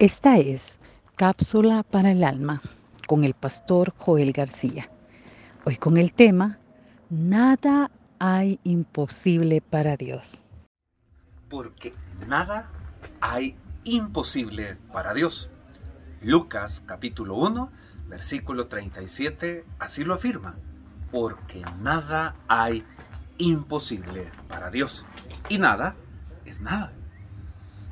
Esta es Cápsula para el Alma con el pastor Joel García. Hoy con el tema Nada hay imposible para Dios. Porque nada hay imposible para Dios. Lucas capítulo 1, versículo 37, así lo afirma. Porque nada hay imposible para Dios. Y nada es nada.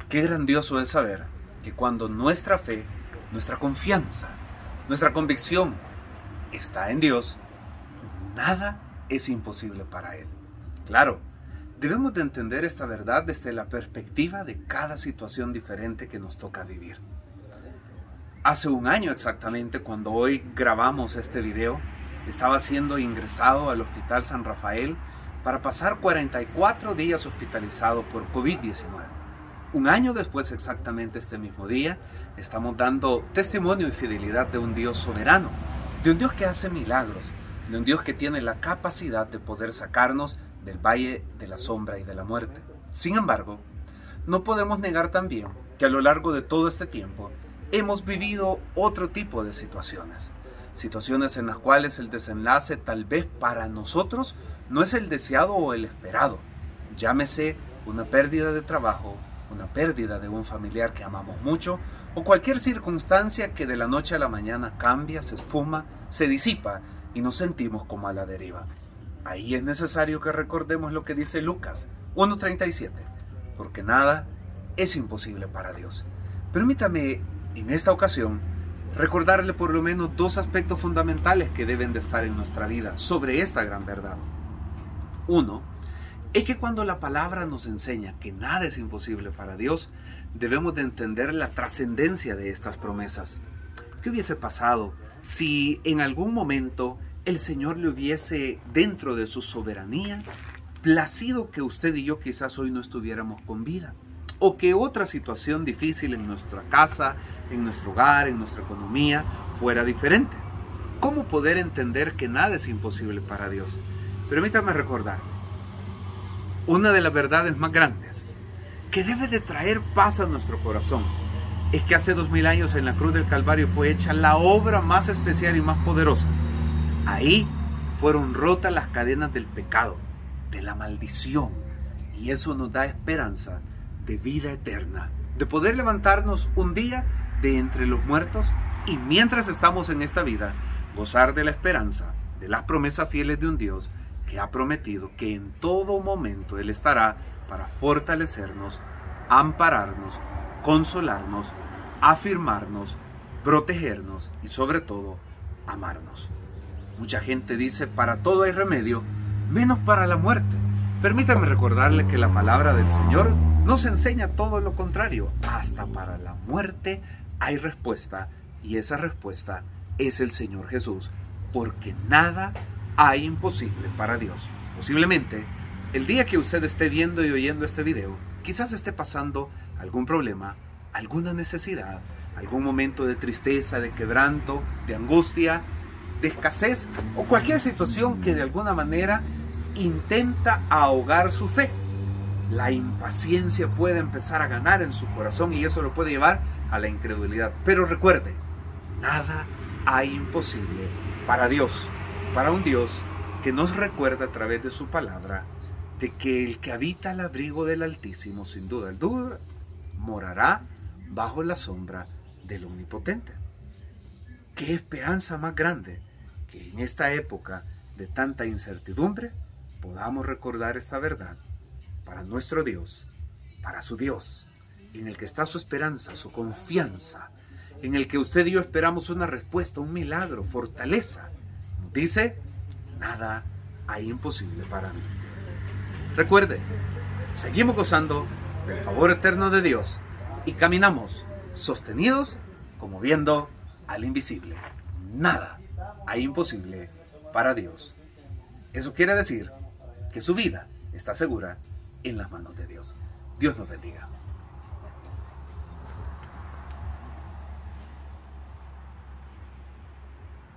Qué grandioso es saber que cuando nuestra fe, nuestra confianza, nuestra convicción está en Dios, nada es imposible para Él. Claro, debemos de entender esta verdad desde la perspectiva de cada situación diferente que nos toca vivir. Hace un año exactamente, cuando hoy grabamos este video, estaba siendo ingresado al Hospital San Rafael para pasar 44 días hospitalizado por COVID-19. Un año después, exactamente este mismo día, estamos dando testimonio y fidelidad de un Dios soberano, de un Dios que hace milagros, de un Dios que tiene la capacidad de poder sacarnos del valle de la sombra y de la muerte. Sin embargo, no podemos negar también que a lo largo de todo este tiempo hemos vivido otro tipo de situaciones. Situaciones en las cuales el desenlace tal vez para nosotros no es el deseado o el esperado. Llámese una pérdida de trabajo, una pérdida de un familiar que amamos mucho o cualquier circunstancia que de la noche a la mañana cambia, se esfuma, se disipa y nos sentimos como a la deriva. Ahí es necesario que recordemos lo que dice Lucas 1.37, porque nada es imposible para Dios. Permítame en esta ocasión recordarle por lo menos dos aspectos fundamentales que deben de estar en nuestra vida sobre esta gran verdad. Uno, es que cuando la palabra nos enseña que nada es imposible para Dios, debemos de entender la trascendencia de estas promesas. ¿Qué hubiese pasado si en algún momento el Señor le hubiese, dentro de su soberanía, placido que usted y yo quizás hoy no estuviéramos con vida? O que otra situación difícil en nuestra casa, en nuestro hogar, en nuestra economía, fuera diferente. ¿Cómo poder entender que nada es imposible para Dios? Permítame recordar, una de las verdades más grandes que debe de traer paz a nuestro corazón es que hace dos mil años en la cruz del Calvario fue hecha la obra más especial y más poderosa. Ahí fueron rotas las cadenas del pecado, de la maldición, y eso nos da esperanza de vida eterna, de poder levantarnos un día de entre los muertos y mientras estamos en esta vida, gozar de la esperanza, de las promesas fieles de un Dios que ha prometido que en todo momento Él estará para fortalecernos, ampararnos, consolarnos, afirmarnos, protegernos y sobre todo amarnos. Mucha gente dice, para todo hay remedio, menos para la muerte. Permítame recordarle que la palabra del Señor nos enseña todo lo contrario. Hasta para la muerte hay respuesta y esa respuesta es el Señor Jesús, porque nada hay imposible para Dios. Posiblemente, el día que usted esté viendo y oyendo este video, quizás esté pasando algún problema, alguna necesidad, algún momento de tristeza, de quebranto, de angustia, de escasez o cualquier situación que de alguna manera intenta ahogar su fe. La impaciencia puede empezar a ganar en su corazón y eso lo puede llevar a la incredulidad. Pero recuerde, nada hay imposible para Dios para un Dios que nos recuerda a través de su palabra de que el que habita al abrigo del Altísimo, sin duda, morará bajo la sombra del Omnipotente. Qué esperanza más grande que en esta época de tanta incertidumbre podamos recordar esta verdad para nuestro Dios, para su Dios, en el que está su esperanza, su confianza, en el que usted y yo esperamos una respuesta, un milagro, fortaleza, Dice, nada hay imposible para mí. Recuerde, seguimos gozando del favor eterno de Dios y caminamos sostenidos como viendo al invisible. Nada hay imposible para Dios. Eso quiere decir que su vida está segura en las manos de Dios. Dios nos bendiga.